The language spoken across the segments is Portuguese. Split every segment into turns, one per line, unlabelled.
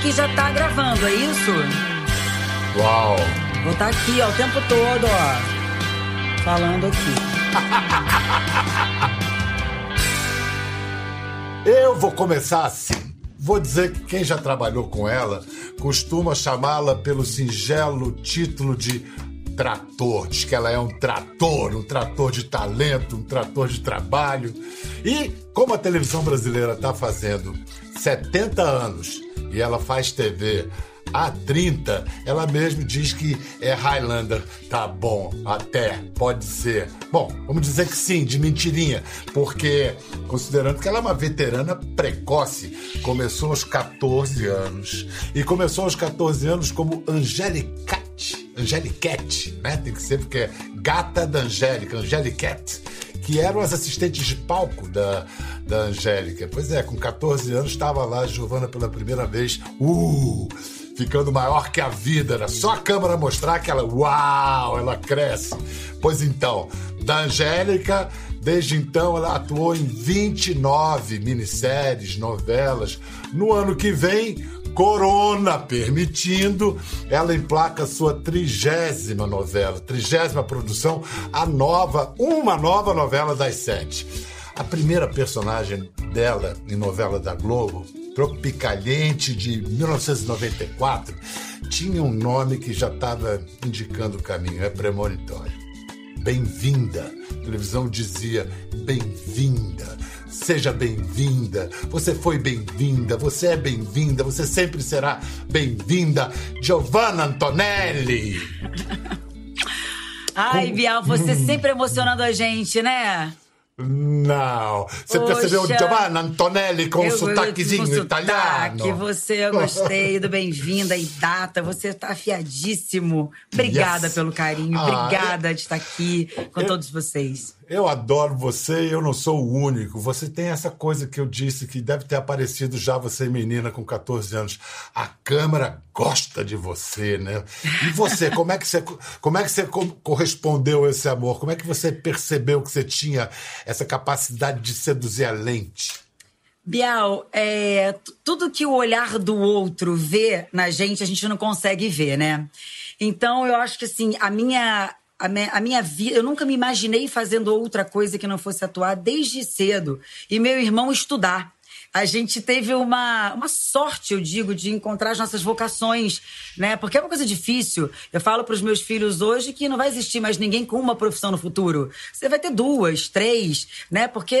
que já tá gravando, é isso?
Uau!
Vou estar tá aqui, ó, o tempo todo, ó. Falando aqui.
Eu vou começar assim. Vou dizer que quem já trabalhou com ela costuma chamá-la pelo singelo título de trator. Diz que ela é um trator, um trator de talento, um trator de trabalho. E como a televisão brasileira está fazendo 70 anos e ela faz TV há 30, ela mesmo diz que é Highlander. Tá bom, até, pode ser. Bom, vamos dizer que sim, de mentirinha, porque considerando que ela é uma veterana precoce, começou aos 14 anos. E começou aos 14 anos como Angelica Angeliquete, né? Tem que ser porque é gata da Angélica, Angeliquete, que eram as assistentes de palco da, da Angélica. Pois é, com 14 anos estava lá a Giovana pela primeira vez. Uh! Ficando maior que a vida, era só a câmera mostrar que ela, uau, ela cresce. Pois então, da Angélica, desde então ela atuou em 29 minisséries, novelas. No ano que vem, Corona permitindo, ela emplaca sua trigésima novela, trigésima produção, a nova, uma nova novela das sete. A primeira personagem dela em novela da Globo, Tropicaliente, de 1994, tinha um nome que já estava indicando o caminho, é premonitório. Bem-vinda. A televisão dizia bem-vinda Seja bem-vinda. Você foi bem-vinda. Você é bem-vinda. Você sempre será bem-vinda. Giovanna Antonelli.
Ai, Bial, você sempre emocionando a gente, né?
Não. Você Poxa, percebeu Giovanna Antonelli com um sotaquezinho com italiano?
Sotaque, você, eu gostei do bem-vinda e data. Você tá afiadíssimo. Obrigada yes. pelo carinho. Ah, Obrigada eu, de estar aqui com eu, todos vocês.
Eu adoro você eu não sou o único. Você tem essa coisa que eu disse que deve ter aparecido já você menina com 14 anos. A câmera gosta de você, né? E você, como é que você, como é que você correspondeu a esse amor? Como é que você percebeu que você tinha essa capacidade de seduzir a lente?
Bial, é, tudo que o olhar do outro vê na gente, a gente não consegue ver, né? Então, eu acho que assim, a minha a minha, a minha vida, eu nunca me imaginei fazendo outra coisa que não fosse atuar desde cedo. E meu irmão estudar a gente teve uma, uma sorte, eu digo, de encontrar as nossas vocações, né? Porque é uma coisa difícil. Eu falo para os meus filhos hoje que não vai existir mais ninguém com uma profissão no futuro. Você vai ter duas, três, né? Porque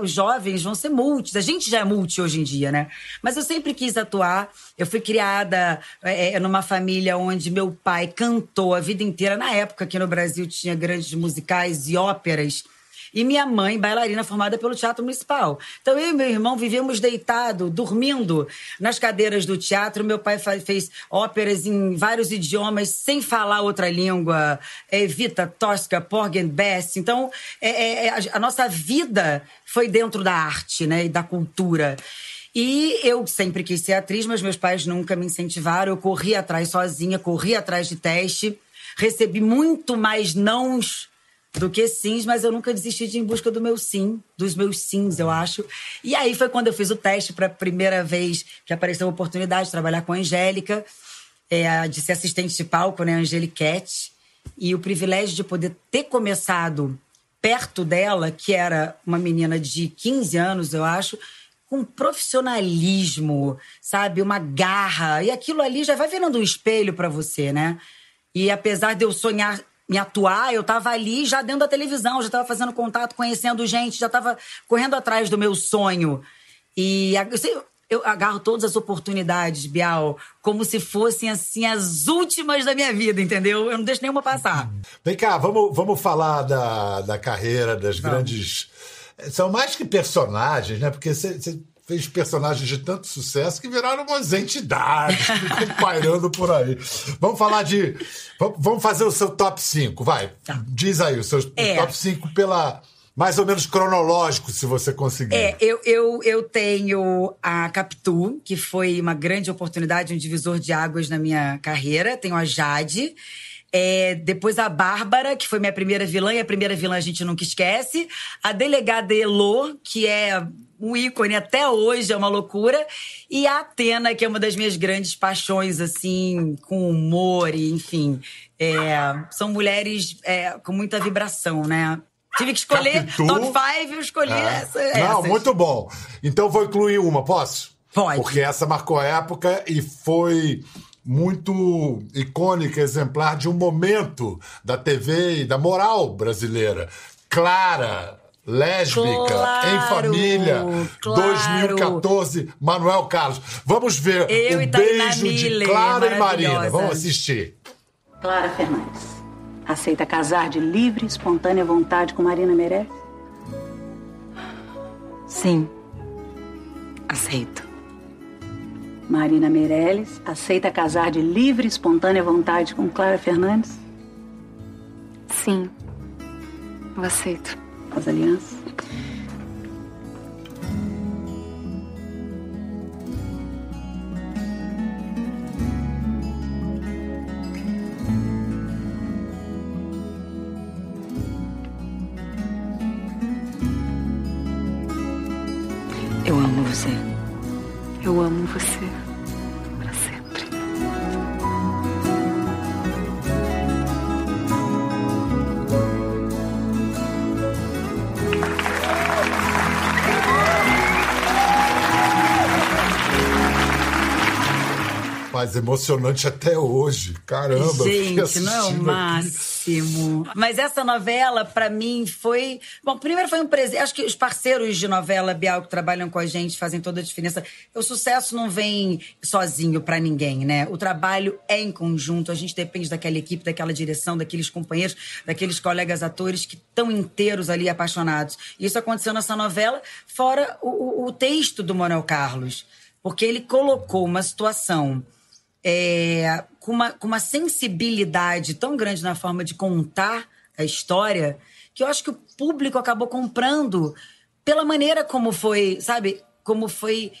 os jovens vão ser multis. A gente já é multi hoje em dia, né? Mas eu sempre quis atuar. Eu fui criada é, numa família onde meu pai cantou a vida inteira. Na época que no Brasil tinha grandes musicais e óperas e minha mãe, bailarina formada pelo Teatro Municipal. Então eu e meu irmão vivíamos deitado, dormindo nas cadeiras do teatro. Meu pai fez óperas em vários idiomas, sem falar outra língua. Evita, Tosca, Porgy Bess. Então é, é, é a nossa vida foi dentro da arte né, e da cultura. E eu sempre quis ser atriz, mas meus pais nunca me incentivaram. Eu corri atrás sozinha, corri atrás de teste. Recebi muito mais nãos do que sims, mas eu nunca desisti de ir em busca do meu sim, dos meus sims, eu acho. E aí foi quando eu fiz o teste para a primeira vez que apareceu a oportunidade de trabalhar com a Angélica, é, de ser assistente de palco, né, Angeliquete, e o privilégio de poder ter começado perto dela, que era uma menina de 15 anos, eu acho, com profissionalismo, sabe, uma garra, e aquilo ali já vai virando um espelho para você, né? E apesar de eu sonhar me atuar, eu estava ali já dentro da televisão, já estava fazendo contato, conhecendo gente, já estava correndo atrás do meu sonho. E eu, eu agarro todas as oportunidades, Bial, como se fossem assim as últimas da minha vida, entendeu? Eu não deixo nenhuma passar.
Vem cá, vamos, vamos falar da, da carreira, das vamos. grandes. São mais que personagens, né? Porque você fez personagens de tanto sucesso que viraram umas entidades, ficam pairando por aí. Vamos falar de. Vamos fazer o seu top 5, vai. Tá. Diz aí o seu é. top 5 pela. Mais ou menos cronológico, se você conseguir.
É, eu, eu, eu tenho a Capitu, que foi uma grande oportunidade, um divisor de águas na minha carreira. Tenho a Jade. É, depois a Bárbara, que foi minha primeira vilã, e a primeira vilã a gente nunca esquece. A delegada Elô, que é um ícone até hoje, é uma loucura. E a Atena, que é uma das minhas grandes paixões, assim, com humor, e, enfim. É, são mulheres é, com muita vibração, né? Tive que escolher Capitu. top 5, eu escolhi é. essa.
Não, essas. muito bom. Então vou incluir uma, posso?
Pode.
Porque essa marcou época e foi muito icônica, exemplar de um momento da TV e da moral brasileira. Clara, lésbica, claro, em família, claro. 2014, Manuel Carlos. Vamos ver
Eu
o beijo de Clara e Marina. Vamos assistir.
Clara Fernandes. Aceita casar de livre, espontânea vontade com Marina Meirelles?
Sim. Aceito.
Marina Meirelles aceita casar de livre, espontânea vontade com Clara Fernandes?
Sim. Eu aceito.
As alianças?
Eu amo você. Eu amo você.
Mas emocionante até hoje. Caramba,
Gente, não é o máximo. Aqui. Mas essa novela, para mim, foi. Bom, primeiro foi um presente. Acho que os parceiros de novela Bial que trabalham com a gente fazem toda a diferença. O sucesso não vem sozinho para ninguém, né? O trabalho é em conjunto. A gente depende daquela equipe, daquela direção, daqueles companheiros, daqueles colegas atores que estão inteiros ali apaixonados. Isso aconteceu nessa novela, fora o, o, o texto do Manuel Carlos. Porque ele colocou uma situação é, com, uma, com uma sensibilidade tão grande na forma de contar a história que eu acho que o público acabou comprando pela maneira como foi, sabe? Como foi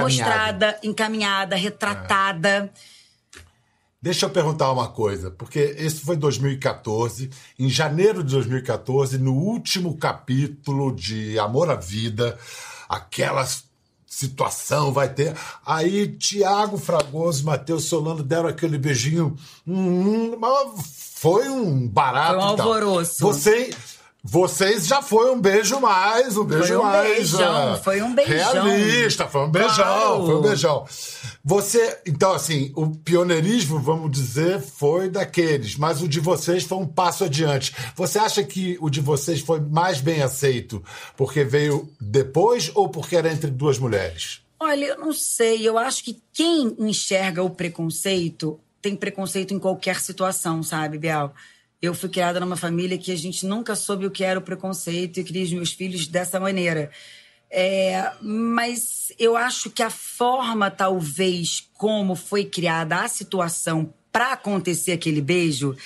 mostrada, encaminhada, retratada. É.
Deixa eu perguntar uma coisa, porque esse foi 2014. Em janeiro de 2014, no último capítulo de Amor à Vida, aquelas situação vai ter. Aí Tiago Fragoso, Matheus Solano deram aquele beijinho. Hum, foi um barato. Foi um
alvoroço.
Você vocês já foi um beijo mais, um beijo foi um mais.
Beijão, uh, foi um beijão.
Realista, foi um beijão, claro. foi um beijão. Você, então, assim, o pioneirismo, vamos dizer, foi daqueles, mas o de vocês foi um passo adiante. Você acha que o de vocês foi mais bem aceito porque veio depois ou porque era entre duas mulheres?
Olha, eu não sei. Eu acho que quem enxerga o preconceito tem preconceito em qualquer situação, sabe, Biel? Eu fui criada numa família que a gente nunca soube o que era o preconceito e criei os meus filhos dessa maneira. É, mas eu acho que a forma, talvez, como foi criada a situação para acontecer aquele beijo,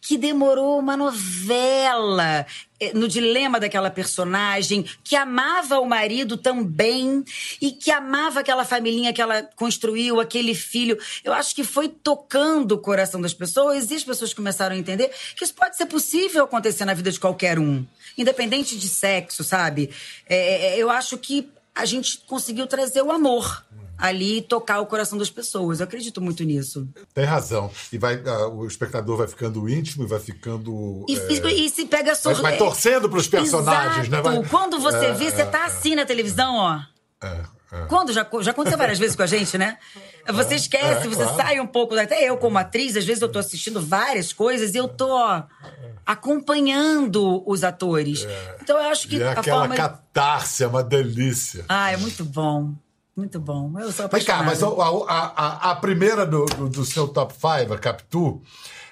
que demorou uma novela eh, no dilema daquela personagem, que amava o marido também e que amava aquela família que ela construiu, aquele filho. Eu acho que foi tocando o coração das pessoas e as pessoas começaram a entender que isso pode ser possível acontecer na vida de qualquer um, independente de sexo, sabe? É, eu acho que a gente conseguiu trazer o amor ali tocar o coração das pessoas. Eu acredito muito nisso.
Tem razão. E vai, uh, o espectador vai ficando íntimo e vai ficando.
E, é... e se pega
sor... vai, vai torcendo para os personagens,
Exato.
né? Vai...
Quando você é, vê, você tá assim na televisão, ó. É. É. Quando? Já, já aconteceu várias vezes com a gente, né? Você esquece, é, você claro. sai um pouco. Até eu, como atriz, às vezes eu tô assistindo várias coisas e eu tô ó, acompanhando os atores. É. Então eu acho que.
E é aquela forma... catarse, é uma delícia.
Ah, é muito bom. Muito bom. Eu sou apaixonada.
Mas, cá, mas a, a, a, primeira do, do, do, seu top 5, a Capitu,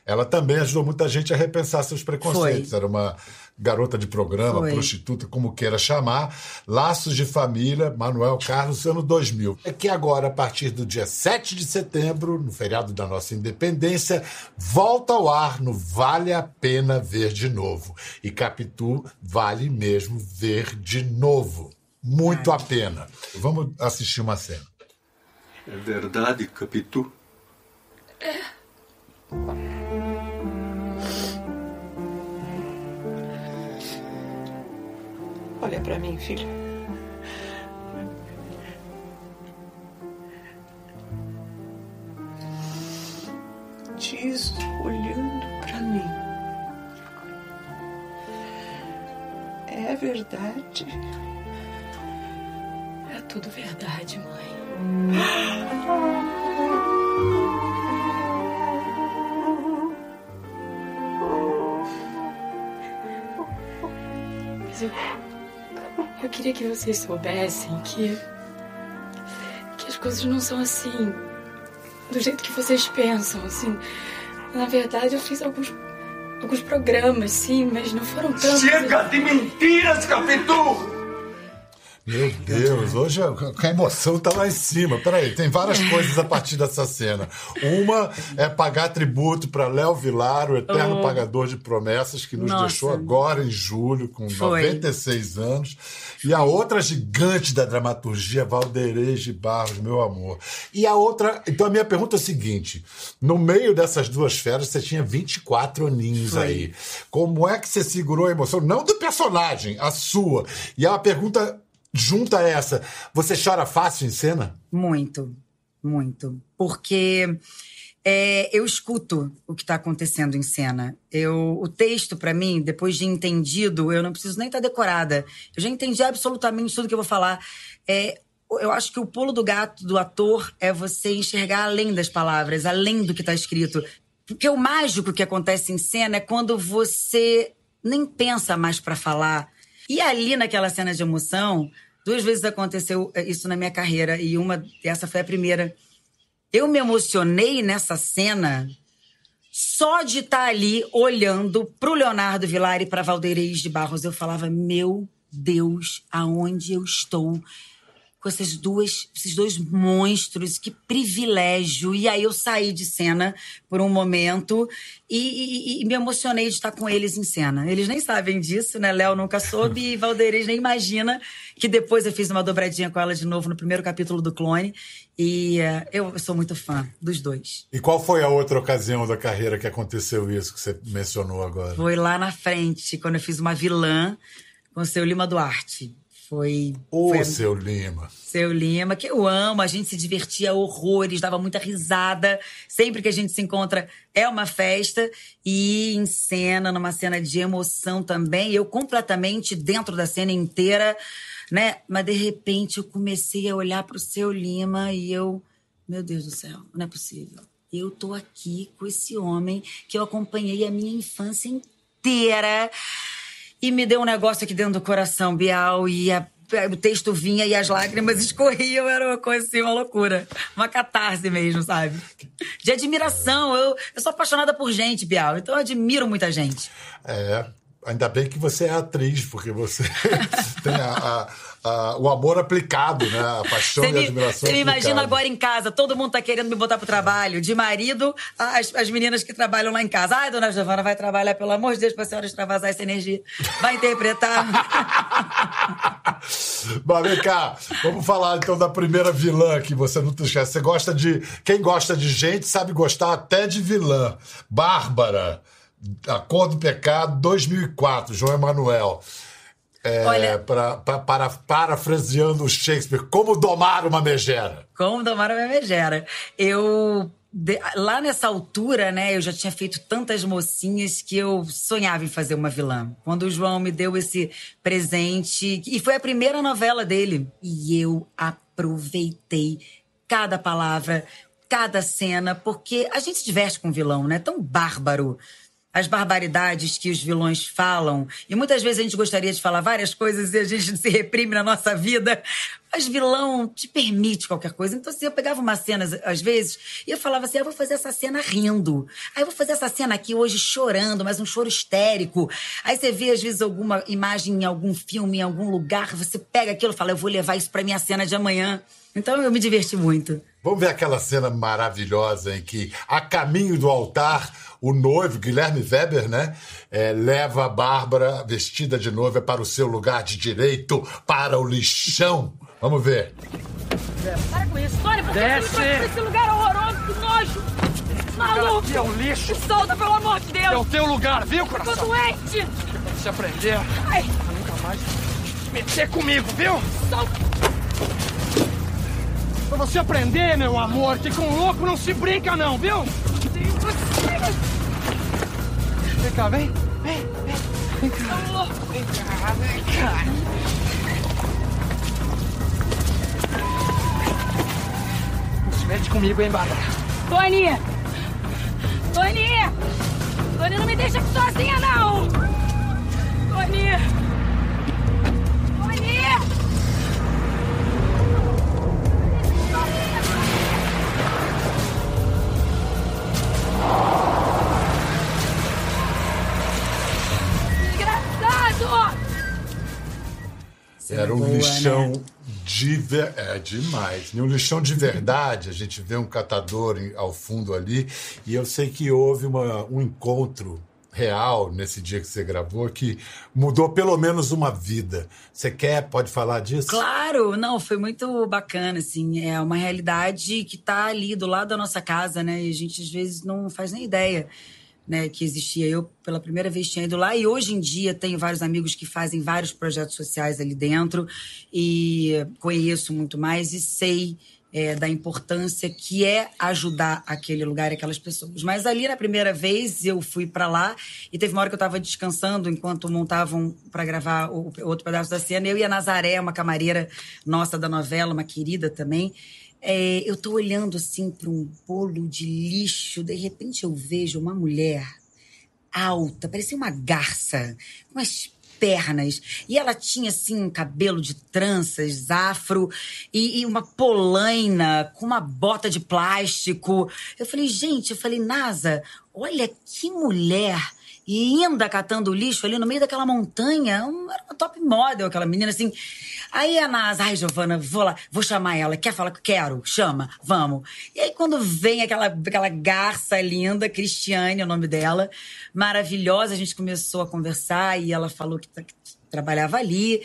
ela também ajudou muita gente a repensar seus preconceitos. Foi. Era uma garota de programa, Foi. prostituta, como queira chamar. Laços de Família, Manuel Carlos, ano 2000. É que agora, a partir do dia 7 de setembro, no feriado da nossa independência, volta ao ar no Vale a Pena Ver de Novo. E Capitu vale mesmo ver de novo muito a pena. Vamos assistir uma cena.
É verdade, Capitu?
É.
Olha para mim, filho. Diz olhando para mim. É verdade. É tudo verdade, mãe. Mas eu, eu queria que vocês soubessem que. que as coisas não são assim. do jeito que vocês pensam, assim. Na verdade, eu fiz alguns. alguns programas, sim, mas não foram tantos.
Chega de mentiras, Capitu!
Meu Deus, hoje a emoção tá lá em cima. Peraí, tem várias coisas a partir dessa cena. Uma é pagar tributo para Léo Vilar, o eterno
Oh.
pagador de promessas, que nos
Nossa.
deixou agora em julho, com
Foi.
96 anos. E a outra gigante da dramaturgia, Valderez de Barros, meu amor. E a outra. Então a minha pergunta é a seguinte: no meio dessas duas feras, você tinha 24 aninhos
Foi.
aí. Como é que você segurou a emoção? Não do personagem, a sua. E a pergunta junta essa: você chora fácil em cena?
Muito, muito. Porque é, eu escuto o que está acontecendo em cena. Eu, o texto, para mim, depois de entendido, eu não preciso nem estar decorada. Eu já entendi absolutamente tudo que eu vou falar. É, eu acho que o pulo do gato do ator é você enxergar além das palavras, além do que está escrito. Porque o mágico que acontece em cena é quando você nem pensa mais para falar. E ali naquela cena de emoção, duas vezes aconteceu eh, isso na minha carreira e uma essa foi a primeira. Eu me emocionei nessa cena só de estar ali olhando pro Leonardo Vilar e para Valdeirês de Barros. Eu falava: "Meu Deus, aonde eu estou?" Com essas duas, esses dois monstros, que privilégio. E aí eu saí de cena por um momento e, e- e me emocionei de estar com eles em cena. Eles nem sabem disso, né? Léo nunca soube e Valdeirês nem imagina que depois eu fiz uma dobradinha com ela de novo no primeiro capítulo do Clone. E eh, eu sou muito fã dos dois.
E qual foi a outra ocasião da carreira que aconteceu isso que você mencionou agora?
Foi lá na frente, quando eu fiz uma vilã com o seu Lima Duarte. Foi.
Ô,
foi a-
seu Lima.
Seu Lima, que eu amo, a gente se divertia horrores, dava muita risada. Sempre que a gente se encontra é uma festa. E em cena, numa cena de emoção também, eu completamente dentro da cena inteira, né? Mas de repente eu comecei a olhar pro seu Lima e eu, meu Deus do céu, não é possível. Eu tô aqui com esse homem que eu acompanhei a minha infância inteira. E me deu um negócio aqui dentro do coração, Bial, e a- o texto vinha e as lágrimas escorriam, era uma coisa assim, uma loucura. Uma catarse mesmo, sabe? De admiração. Eu, eu sou apaixonada por gente, Bial, então eu admiro muita gente.
É, ainda bem que você é atriz, porque você tem a- a- o amor aplicado, né? A paixão e a admiração
você me imagina agora em casa, todo mundo tá querendo me botar pro trabalho. De marido, as, as meninas que trabalham lá em casa. Ai, dona Giovana vai trabalhar, pelo amor de Deus, pra senhora extravasar essa energia. Vai interpretar.
Mas vem cá, vamos falar então da primeira vilã que você não esquece. Você gosta de. Quem gosta de gente sabe gostar até de vilã. Bárbara, A Cor do Pecado, 2004, João Emanuel. É,
Olha-
pra- pra- para, parafraseando o Shakespeare, como domar uma megera.
Como domar a minha megera. Eu. de- lá nessa altura, né, eu já tinha feito tantas mocinhas que eu sonhava em fazer uma vilã. Quando o João me deu esse presente, e foi a primeira novela dele, e eu aproveitei cada palavra, cada cena, porque a gente se diverte com o vilão, né? Tão bárbaro as barbaridades que os vilões falam. E muitas vezes a gente gostaria de falar várias coisas e a gente se reprime na nossa vida. Mas vilão te permite qualquer coisa. Então, assim, eu pegava umas cenas, às vezes, e eu falava assim: ah, eu vou fazer essa cena rindo. Aí eu vou fazer essa cena aqui hoje chorando, mas um choro histérico. Aí você vê, às vezes, alguma imagem em algum filme, em algum lugar, você pega aquilo e fala: eu vou levar isso pra minha cena de amanhã. Então eu me diverti muito.
Vamos ver aquela cena maravilhosa em que, a caminho do altar, o noivo, Guilherme Weber, né, é, leva a Bárbara, vestida de noiva, para o seu lugar de direito, para o lixão. Vamos ver.
Para com isso, Tony, você
Desce.
me esse lugar horroroso, que nojo! Maluco!
Aqui é um lixo.
Me solta, pelo amor de
É o
Deus!
teu lugar, viu,
Tô
coração?
doente!
Pra você aprender.
Ai,
Nunca mais.
meter comigo, viu?
Solta!
Pra você aprender, meu amor, que com louco não se brinca não, viu? Vem cá, vem. Vem, vem. Vem cá. Vem cá, vem cá. Não se mete comigo, hein, Bárbara?
Tony! Tony! Tony, não me deixa aqui sozinha, não! Tony!
Era um
boa,
lixão
né?
de ver... É demais. E um lixão de verdade. A gente vê um catador ao fundo ali. E eu sei que houve uma, um encontro real nesse dia que você gravou que mudou pelo menos uma vida. Você quer, pode falar disso?
Claro, não, foi muito bacana, assim. É uma realidade que tá ali do lado da nossa casa, né? E a gente às vezes não faz nem ideia. Né, que existia. Eu, pela primeira vez, tinha ido lá e hoje em dia tenho vários amigos que fazem vários projetos sociais ali dentro e conheço muito mais e sei é, da importância que é ajudar aquele lugar e aquelas pessoas. Mas ali, na primeira vez, eu fui para lá e teve uma hora que eu estava descansando enquanto montavam para gravar o, outro pedaço da cena. Eu e a Nazaré, uma camareira nossa da novela, uma querida também. É, eu tô olhando assim para um bolo de lixo, de repente eu vejo uma mulher alta, parecia uma garça, com as pernas. E ela tinha, assim, um cabelo de tranças, afro, e, e uma polaina com uma bota de plástico. Eu falei, gente, eu falei, Nasa, olha que mulher linda catando lixo ali no meio daquela montanha. Era uma top model, aquela menina, assim. Aí a Nasa, ai, Giovana, vou lá, vou chamar ela. Quer falar que quero? Chama, vamos. E aí, quando vem aquela, aquela garça linda, Cristiane é o nome dela, maravilhosa, a gente começou a conversar e ela falou que, que trabalhava ali,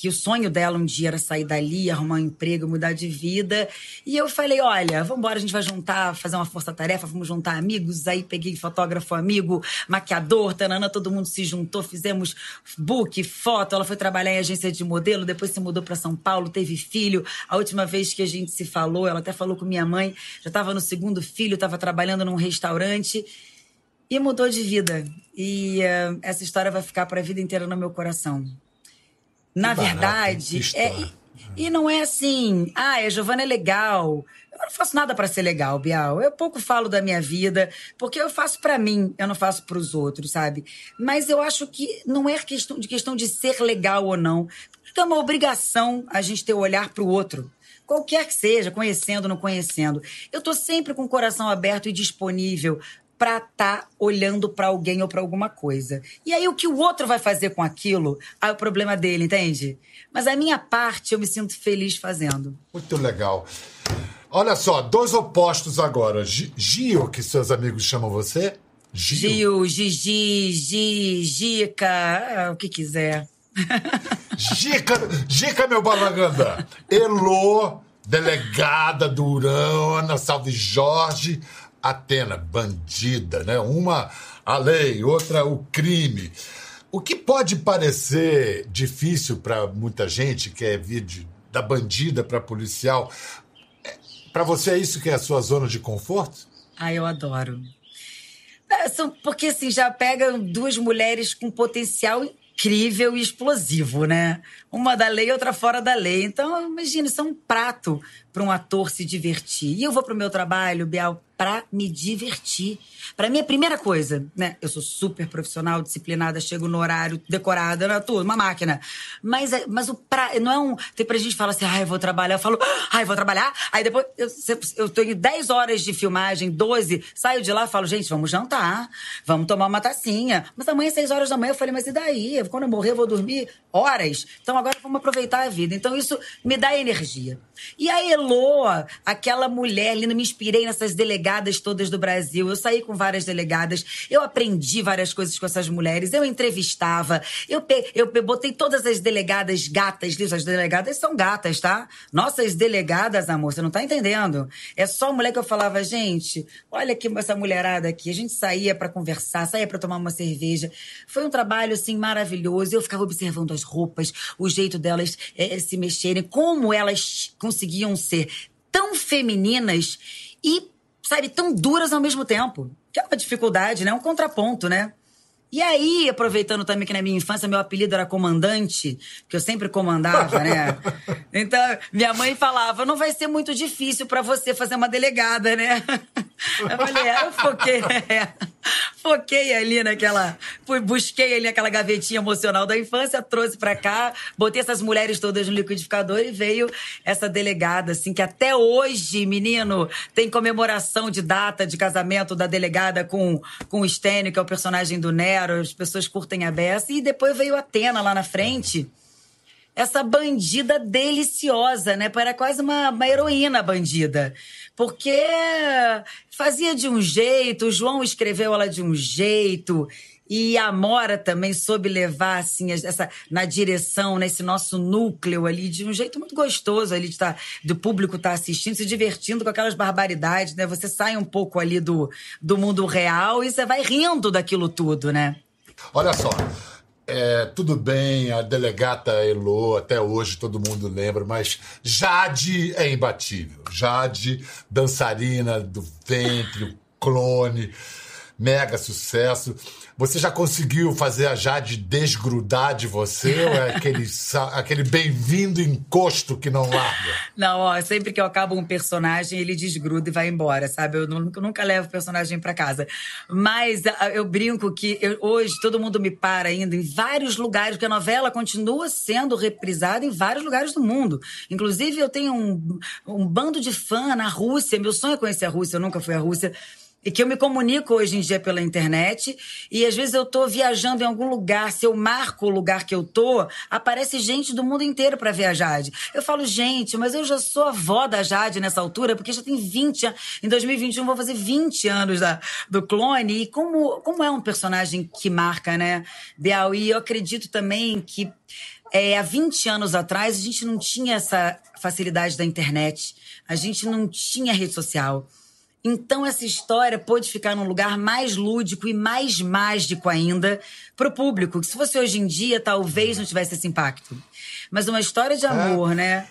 que o sonho dela um dia era sair dali, arrumar um emprego, mudar de vida. E eu falei, olha, vamos embora, a gente vai juntar, fazer uma força-tarefa, vamos juntar amigos. Aí peguei fotógrafo amigo, maquiador, tanana, todo mundo se juntou, fizemos book, foto. Ela foi trabalhar em agência de modelo, depois se mudou para São Paulo, teve filho. A última vez que a gente se falou, ela até falou com minha mãe, já estava no segundo filho, estava trabalhando num restaurante. E mudou de vida. E eh, essa história vai ficar para a vida inteira no meu coração. Na verdade, é, e, e não é assim, ah, a Giovana é legal. Eu não faço nada para ser legal, Bial. Eu pouco falo da minha vida, porque eu faço para mim, eu não faço para os outros, sabe? Mas eu acho que não é questão de questão de ser legal ou não. Porque é uma obrigação a gente ter o olhar para o outro. Qualquer que seja, conhecendo ou não conhecendo. Eu tô sempre com o coração aberto e disponível para estar tá olhando para alguém ou para alguma coisa. E aí o que o outro vai fazer com aquilo, aí é o problema dele, entende? Mas a minha parte eu me sinto feliz fazendo.
Muito legal. Olha só, dois opostos agora. Gi- Gio, que seus amigos chamam você?
Gil, Gigi, Gi, Gica, ah, o que quiser.
Gica, Gica meu balanganda. Elô, delegada Durão, Ana Salve Jorge, Atena, bandida, né? Uma a lei, outra o crime. O que pode parecer difícil para muita gente que é vir de- da bandida para policial, para você é isso que é a sua zona de conforto?
Ah, eu adoro. É, são- porque assim, já pegam duas mulheres com potencial incrível e explosivo, né? Uma da lei outra fora da lei. Então, imagina, isso é um prato para um ator se divertir. E eu vou pro meu trabalho, Bial, pra me divertir. Pra mim, a primeira coisa, né? Eu sou super profissional, disciplinada, chego no horário, decorada, né? Tudo, uma máquina. Mas, é- mas o pra... não é um. Tem pra gente que fala assim, ai, eu vou trabalhar. Eu falo, ai, vou trabalhar. Aí depois, eu, eu tenho 10 horas de filmagem, 12, saio de lá falo, gente, vamos jantar, vamos tomar uma tacinha. Mas amanhã, 6 horas da manhã, eu falei, mas e daí? Quando eu morrer, eu vou dormir horas. Então agora vamos aproveitar a vida. Então isso me dá energia. E a Elo Aquela mulher linda, me inspirei nessas delegadas todas do Brasil. Eu saí com várias delegadas, eu aprendi várias coisas com essas mulheres, eu entrevistava, eu, pe, eu pe, botei todas as delegadas gatas, as delegadas são gatas, tá? Nossas delegadas, amor, você não tá entendendo. É só mulher que eu falava, gente, olha aqui essa mulherada aqui. A gente saía para conversar, saía para tomar uma cerveja. Foi um trabalho, assim, maravilhoso. Eu ficava observando as roupas, o jeito delas é, se mexerem, como elas conseguiam ser tão femininas e, sabe, tão duras ao mesmo tempo. Que é uma dificuldade, né? Um contraponto, né? E aí, aproveitando também que na minha infância meu apelido era comandante, que eu sempre comandava, né? Então, minha mãe falava: não vai ser muito difícil para você fazer uma delegada, né? Eu falei: é, eu foquei, é, foquei ali naquela. Busquei ali aquela gavetinha emocional da infância, trouxe para cá, botei essas mulheres todas no liquidificador e veio essa delegada, assim, que até hoje, menino, tem comemoração de data de casamento da delegada com, com o Stênio, que é o personagem do Neto as pessoas curtem a beça. E depois veio Atena lá na frente. Essa bandida deliciosa, né? Era quase uma, uma heroína bandida. Porque fazia de um jeito, o João escreveu ela de um jeito. E a Mora também soube levar, assim, essa, na direção, nesse nosso núcleo ali, de um jeito muito gostoso ali, de tá, do público estar tá assistindo, se divertindo com aquelas barbaridades, né? Você sai um pouco ali do, do mundo real e você vai rindo daquilo tudo, né?
Olha só. É, tudo bem, a delegata Elo, até hoje todo mundo lembra, mas Jade é imbatível. Jade, dançarina do ventre, clone, mega sucesso. Você já conseguiu fazer a Jade desgrudar de você? ou é aquele, aquele bem-vindo encosto que não larga?
Não, ó, sempre que eu acabo um personagem, ele desgruda e vai embora, sabe? Eu nunca, nunca levo o personagem para casa. Mas eu brinco que eu, hoje todo mundo me para ainda em vários lugares, porque a novela continua sendo reprisada em vários lugares do mundo. Inclusive, eu tenho um, um bando de fã na Rússia. Meu sonho é conhecer a Rússia, eu nunca fui à Rússia e que eu me comunico hoje em dia pela internet e às vezes eu tô viajando em algum lugar, se eu marco o lugar que eu tô, aparece gente do mundo inteiro para ver a Jade. Eu falo, gente, mas eu já sou avó da Jade nessa altura, porque já tem 20 anos. Em 2021 vou fazer 20 anos da, do clone e como, como é um personagem que marca, né, Bial? E eu acredito também que é, há 20 anos atrás a gente não tinha essa facilidade da internet, a gente não tinha rede social. Então essa história pôde ficar num lugar mais lúdico e mais mágico ainda para o público, que se fosse hoje em dia talvez não tivesse esse impacto. Mas uma história de amor, é. né?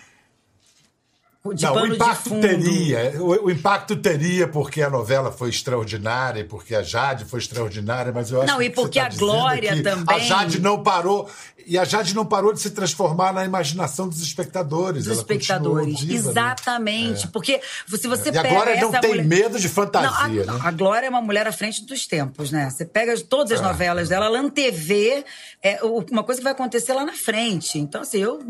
Não, o impacto teria. O, o, impacto teria porque a novela foi extraordinária, porque a Jade foi extraordinária, mas eu acho
não,
que.
Não, e porque
tá
a Glória também.
A Jade não parou. E a Jade não parou de se transformar na imaginação dos espectadores.
Dos espectadores. Diva, né? Exatamente. Né? Porque se você
é.
pega.
E a Glória não tem
mulher...
medo de fantasia.
Não, a,
né?
a, Glória é uma mulher à frente dos tempos, né? Você pega todas as é. novelas dela, ela antevê é, uma coisa que vai acontecer lá na frente. Então, assim, eu,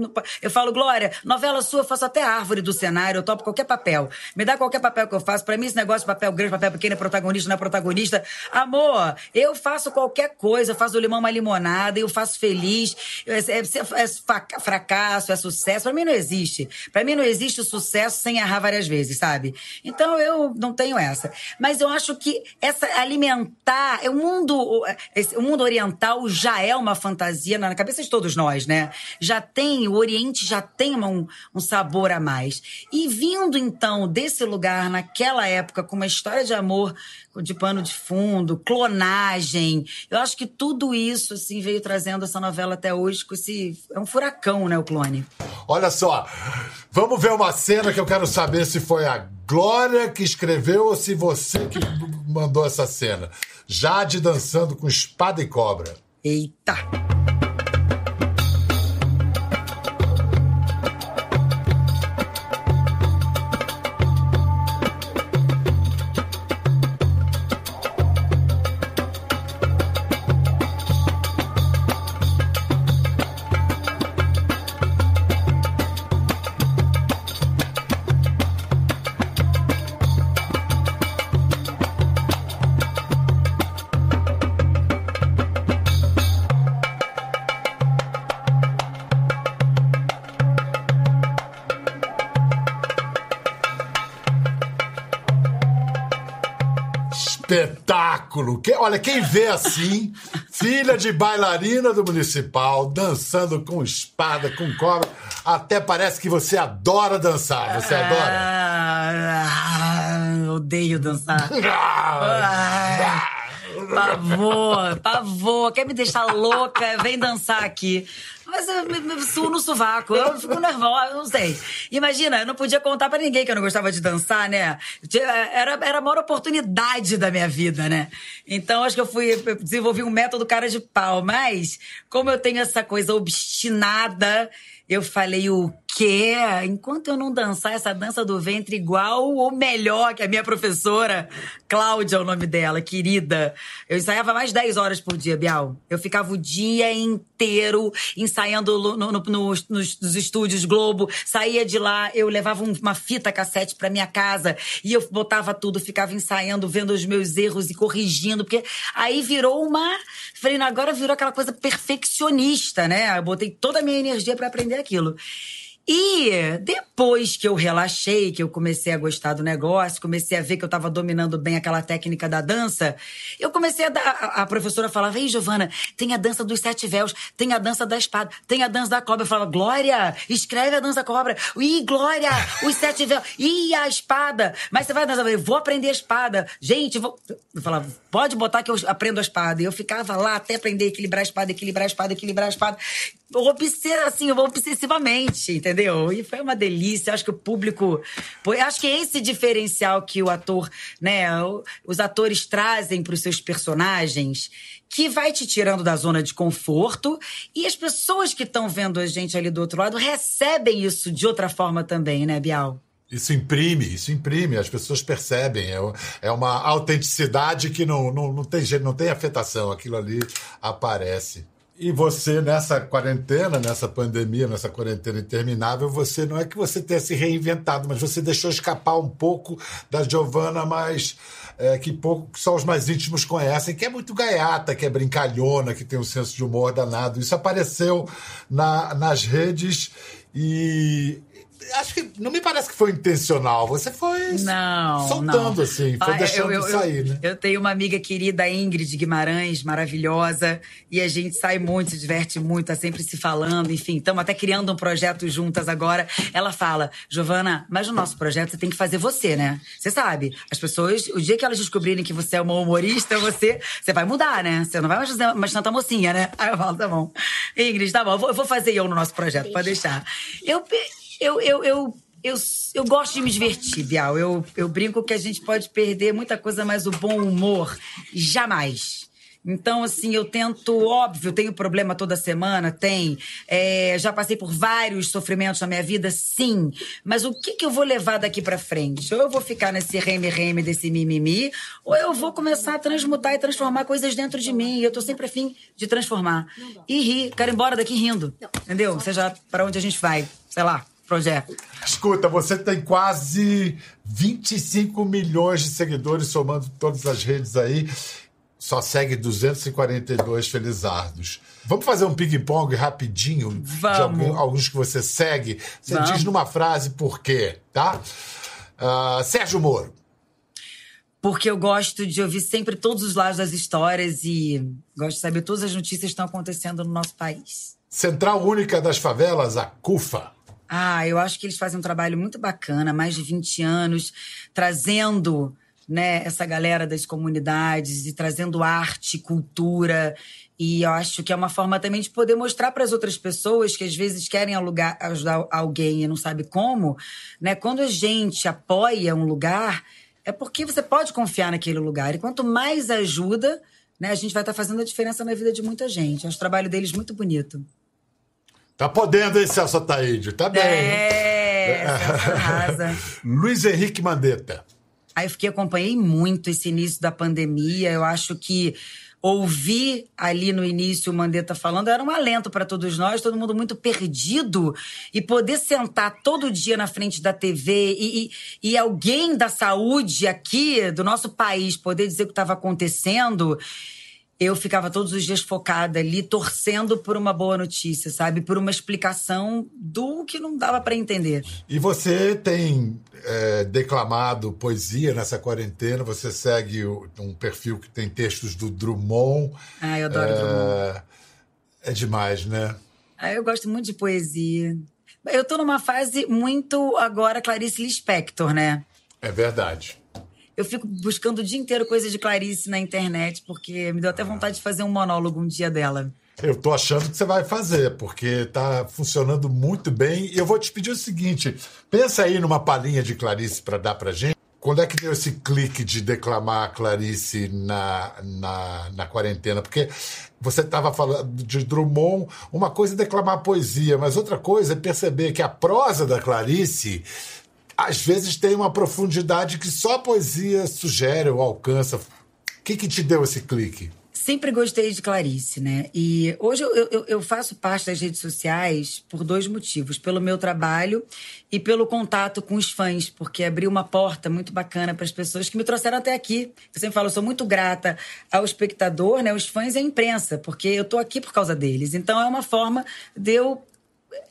eu falo, Glória, novela sua, eu faço até árvore do cenário, eu topo qualquer papel. Me dá qualquer papel que eu faço. Para mim, esse negócio de papel grande, papel pequeno, é protagonista, não é protagonista. Amor, eu faço qualquer coisa. Eu faço do limão uma limonada, eu faço feliz. É, é, é fracasso, é sucesso. Para mim não existe. Para mim não existe o sucesso sem errar várias vezes, sabe? Então eu não tenho essa. Mas eu acho que essa alimentar, o mundo, o mundo oriental já é uma fantasia na cabeça de todos nós, né? Já tem, o Oriente já tem um, um sabor a mais. E vindo então desse lugar naquela época com uma história de amor de pano de fundo, clonagem. Eu acho que tudo isso assim veio trazendo essa novela até hoje com esse é um furacão, né, o clone.
Olha só. Vamos ver uma cena que eu quero saber se foi a Glória que escreveu ou se você que mandou essa cena. Jade dançando com espada e cobra.
Eita.
Que- olha, quem vê assim, filha de bailarina do municipal, dançando com espada, com cobra, até parece que você adora dançar. Você adora?
Ah, odeio dançar.
Ah,
Pavor, pavor. Quer me deixar louca? Vem dançar aqui. Eu me, me suo no sovaco. Eu fico nervosa, não sei. Imagina, eu não podia contar pra ninguém que eu não gostava de dançar, né? Era, era a maior oportunidade da minha vida, né? Então, acho que eu fui eu desenvolvi um método cara de pau. Mas, como eu tenho essa coisa obstinada, eu falei, o quê? Enquanto eu não dançar essa dança do ventre igual ou melhor que a minha professora, Cláudia é o nome dela, querida. Eu ensaiava mais 10 horas por dia, Bial. Eu ficava o dia inteiro ensaiando no- no- no- nos, nos estúdios Globo. Saía de lá, eu levava um- uma fita cassete pra minha casa e eu botava tudo, ficava ensaiando, vendo os meus erros e corrigindo, porque aí virou uma. Falei, agora virou aquela coisa perfeccionista, né? Eu botei toda a minha energia pra aprender aquilo. E depois que eu relaxei, que eu comecei a gostar do negócio, comecei a ver que eu tava dominando bem aquela técnica da dança, eu comecei a dar. A, professora falava: Ei, Giovana, tem a dança dos sete véus, tem a dança da espada, tem a dança da cobra. Eu falava: Glória, escreve a dança da cobra. Ih, Glória, os sete véus. Ih, a espada. Mas você vai dançar? Eu vou aprender a espada. Gente, vou. Eu falava: Pode botar que eu aprendo a espada. E eu ficava lá até aprender a equilibrar a espada, equilibrar a espada, equilibrar a espada. Obsess, assim, obsessivamente, entendeu? E foi uma delícia. Acho que o público. Acho que é esse diferencial que o ator, né? Os atores trazem para os seus personagens, que vai te tirando da zona de conforto. E as pessoas que estão vendo a gente ali do outro lado recebem isso de outra forma também, né, Bial?
Isso imprime, isso imprime, as pessoas percebem. É, é uma autenticidade que não, não, não tem jeito, não tem afetação, aquilo ali aparece. E você, nessa quarentena, nessa pandemia, nessa quarentena interminável, você não é que você tenha se reinventado, mas você deixou escapar um pouco da Giovanna mais. é, que pouco só os mais íntimos conhecem, que é muito gaiata, que é brincalhona, que tem um senso de humor danado. Isso apareceu na, nas redes e acho que não me parece que foi intencional. Você foi
Não,
soltando
não.
assim, foi
Ah,
deixando
eu, eu,
sair, né?
Eu tenho uma amiga querida, Ingrid Guimarães, maravilhosa, e a gente sai muito, se diverte muito, tá sempre se falando, enfim, estamos até criando um projeto juntas agora. Ela fala, Giovana, mas no nosso projeto você tem que fazer você, né? Você sabe, as pessoas, o dia que elas descobrirem que você é uma humorista, você, você vai mudar, né? Você não vai mais fazer mais tanta mocinha, né? Aí eu falo, tá bom. Ingrid, tá bom, eu vou, eu vou fazer eu no nosso projeto, pode deixar. Eu, eu, eu, eu, eu, eu gosto de me divertir, Bial. Eu, eu brinco que a gente pode perder muita coisa, mas o bom humor, jamais. Então, assim, eu tento, óbvio, tenho problema toda semana, tem. É, já passei por vários sofrimentos na minha vida, sim. Mas o que, que eu vou levar daqui pra frente? Ou eu vou ficar nesse reme-reme desse mimimi, ou eu vou começar a transmutar e transformar coisas dentro de mim. E eu tô sempre afim de transformar. E rir. Quero ir embora daqui rindo. Entendeu? Seja pra onde a gente vai. Sei lá, projeto.
Escuta, você tem quase 25 milhões de seguidores somando todas as redes aí. Só segue 242 felizardos. Vamos fazer um ping-pong rapidinho de
Vamos.
algum- alguns que você segue. Você
Vamos.
diz numa frase por quê, tá? Ah, Sérgio Moro.
Porque eu gosto de ouvir sempre todos os lados das histórias e gosto de saber todas as notícias que estão acontecendo no nosso país.
Central Única das Favelas, a CUFA.
Ah, eu acho que eles fazem um trabalho muito bacana, mais de 20 anos, trazendo né, essa galera das comunidades e trazendo arte, cultura. E eu acho que é uma forma também de poder mostrar para as outras pessoas que às vezes querem alugar, ajudar alguém e não sabe como, né? Quando a gente apoia um lugar, é porque você pode confiar naquele lugar. E quanto mais ajuda, né, a gente vai estar fazendo a diferença na vida de muita gente. Eu acho o trabalho deles muito bonito.
Tá podendo, hein, Celso Ataíde? Tá bem.
É, arrasa.
Luiz Henrique Mandetta.
Aí eu fiquei, acompanhei muito esse início da pandemia. Eu acho que ouvir ali no início o Mandetta falando era um alento para todos nós, todo mundo muito perdido. E poder sentar todo dia na frente da TV e, e, e alguém da saúde aqui, do nosso país, poder dizer o que estava acontecendo. Eu ficava todos os dias focada ali, torcendo por uma boa notícia, sabe? Por uma explicação do que não dava para entender.
E você tem é, declamado poesia nessa quarentena, você segue um perfil que tem textos do Drummond.
Ah, eu adoro é, Drummond.
É demais, né?
Ah, eu gosto muito de poesia. Eu tô numa fase muito agora Clarice Lispector, né?
É verdade.
Eu fico buscando o dia inteiro coisa de Clarice na internet, porque me deu até vontade de fazer um monólogo um dia dela.
Eu tô achando que você vai fazer, porque tá funcionando muito bem. E eu vou te pedir o seguinte: pensa aí numa palhinha de Clarice para dar pra gente. Quando é que deu esse clique de declamar Clarice na, na, na quarentena? Porque você estava falando de Drummond, uma coisa é declamar poesia, mas outra coisa é perceber que a prosa da Clarice às vezes tem uma profundidade que só a poesia sugere ou alcança. O que, que te deu esse clique?
Sempre gostei de Clarice, né? E hoje eu, eu, eu, faço parte das redes sociais por dois motivos: pelo meu trabalho e pelo contato com os fãs, porque abriu uma porta muito bacana para as pessoas que me trouxeram até aqui. Eu sempre falo, eu sou muito grata ao espectador, né? Os fãs e à imprensa, porque eu tô aqui por causa deles. Então é uma forma de eu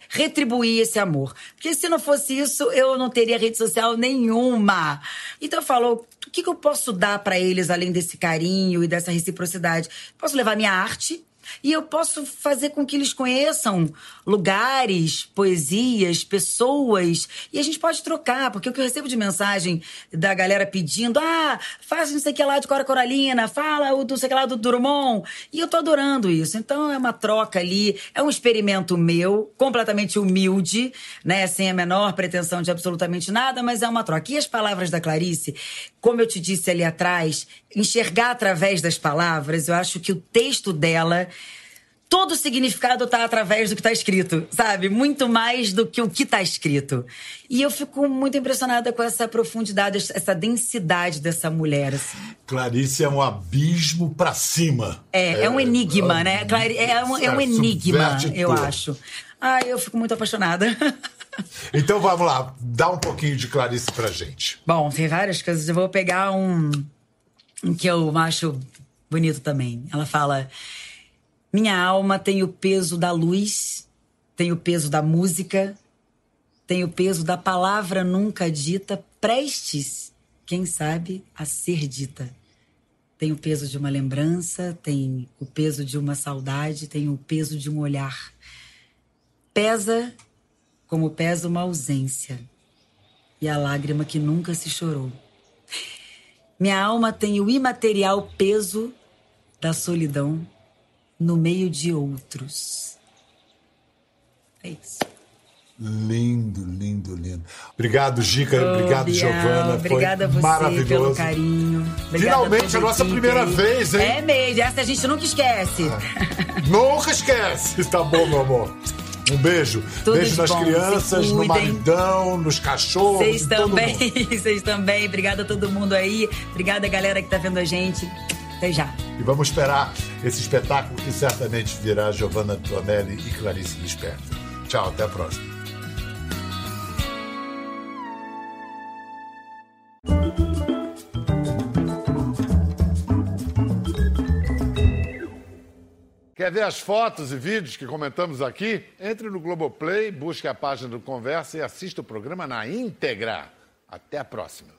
retribuir esse amor. Porque se não fosse isso, eu não teria rede social nenhuma. Então eu falo, o que, que eu posso dar para eles além desse carinho e dessa reciprocidade? Posso levar minha arte, e eu posso fazer com que eles conheçam lugares, poesias, pessoas. E a gente pode trocar, porque o que eu recebo de mensagem da galera pedindo: ah, faz não sei o que lá de Cora Coralina, fala o não sei o que lá do Drummond. E eu tô adorando isso. Então é uma troca ali, é um experimento meu, completamente humilde, né? Sem a menor pretensão de absolutamente nada, mas é uma troca. E as palavras da Clarice, como eu te disse ali atrás, enxergar através das palavras, eu acho que o texto dela todo o significado está através do que está escrito, sabe? Muito mais do que o que está escrito. E eu fico muito impressionada com essa profundidade, essa densidade dessa mulher. Assim.
Clarice é um abismo para cima.
É, é, é, um enigma, é, né? Clarice é um, é um enigma, eu acho. Ah, eu fico muito apaixonada.
Então vamos lá, dá um pouquinho de Clarice pra gente.
Bom, tem várias coisas. Eu vou pegar um, um que eu acho bonito também. Ela fala: Minha alma tem o peso da luz, tem o peso da música, tem o peso da palavra nunca dita, prestes, quem sabe, a ser dita. Tem o peso de uma lembrança, tem o peso de uma saudade, tem o peso de um olhar. Pesa como pesa uma ausência e a lágrima que nunca se chorou. Minha alma tem o imaterial peso da solidão no meio de outros. É isso.
Lindo, lindo, lindo. Obrigado, Gica. Oh, obrigado, Giovana.
Obrigada Foi a você maravilhoso. pelo carinho. Obrigada
Finalmente, a nossa primeira aí. vez, hein?
É mesmo. Essa a gente nunca esquece.
Ah, nunca esquece. Tá bom, meu amor. Um beijo. Tudo beijo nas bom. crianças, no maridão, nos cachorros.
Vocês também, vocês também. Obrigada a todo mundo aí. Obrigada, galera que tá vendo a gente. Até já.
E vamos esperar esse espetáculo que certamente virá Giovanna Antonelli e Clarice Lispector. Tchau, até a próxima. Quer ver as fotos e vídeos que comentamos aqui? Entre no Globoplay, busque a página do Conversa e assista o programa na íntegra. Até a próxima.